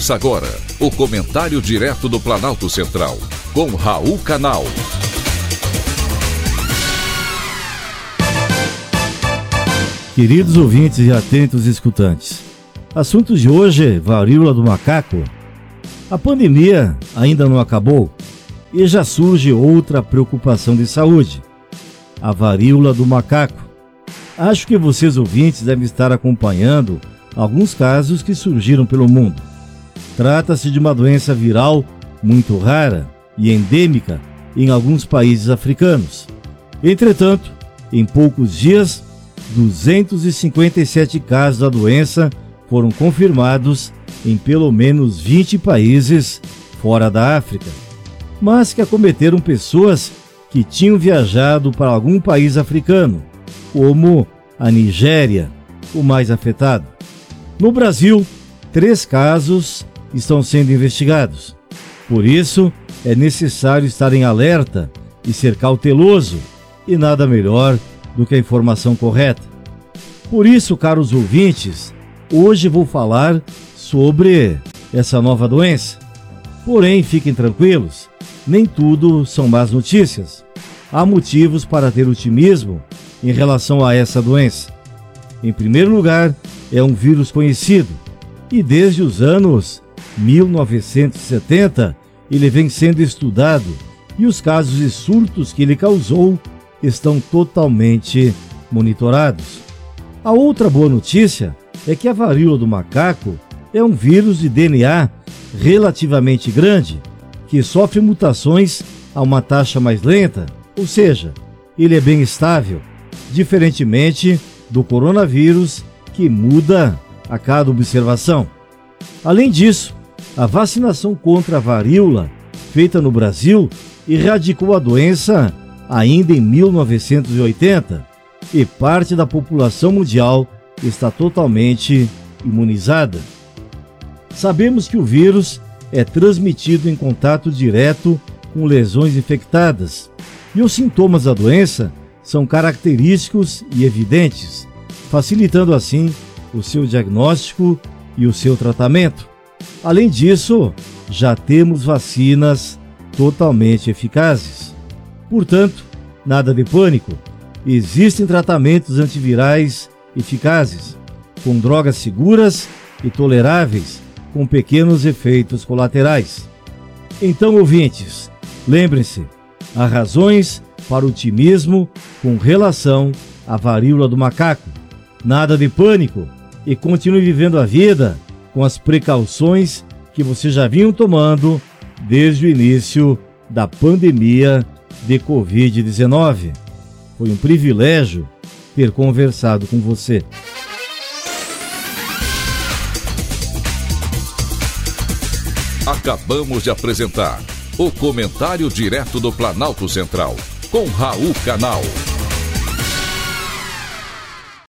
Ouça agora o comentário direto do Planalto Central, com Raul Canal. Queridos ouvintes e atentos escutantes, assunto de hoje: varíola do macaco. A pandemia ainda não acabou e já surge outra preocupação de saúde: a varíola do macaco. Acho que vocês ouvintes devem estar acompanhando alguns casos que surgiram pelo mundo. Trata-se de uma doença viral muito rara e endêmica em alguns países africanos. Entretanto, em poucos dias, 257 casos da doença foram confirmados em pelo menos 20 países fora da África, mas que acometeram pessoas que tinham viajado para algum país africano, como a Nigéria, o mais afetado. No Brasil, três casos estão sendo investigados. Por isso, é necessário estar em alerta e ser cauteloso, e nada melhor do que a informação correta. Por isso, caros ouvintes, hoje vou falar sobre essa nova doença. Porém, fiquem tranquilos, nem tudo são más notícias. Há motivos para ter otimismo em relação a essa doença. Em primeiro lugar, é um vírus conhecido e desde os anos 1970 ele vem sendo estudado e os casos e surtos que ele causou estão totalmente monitorados. A outra boa notícia é que a varíola do macaco é um vírus de DNA relativamente grande que sofre mutações a uma taxa mais lenta, ou seja, ele é bem estável, diferentemente do coronavírus que muda a cada observação. Além disso, a vacinação contra a varíola, feita no Brasil, erradicou a doença ainda em 1980 e parte da população mundial está totalmente imunizada. Sabemos que o vírus é transmitido em contato direto com lesões infectadas e os sintomas da doença são característicos e evidentes, facilitando assim o seu diagnóstico e o seu tratamento. Além disso, já temos vacinas totalmente eficazes. Portanto, nada de pânico. Existem tratamentos antivirais eficazes, com drogas seguras e toleráveis, com pequenos efeitos colaterais. Então, ouvintes, lembrem-se: há razões para otimismo com relação à varíola do macaco. Nada de pânico e continue vivendo a vida com as precauções que vocês já vinham tomando desde o início da pandemia de Covid-19. Foi um privilégio ter conversado com você. Acabamos de apresentar o Comentário Direto do Planalto Central, com Raul Canal.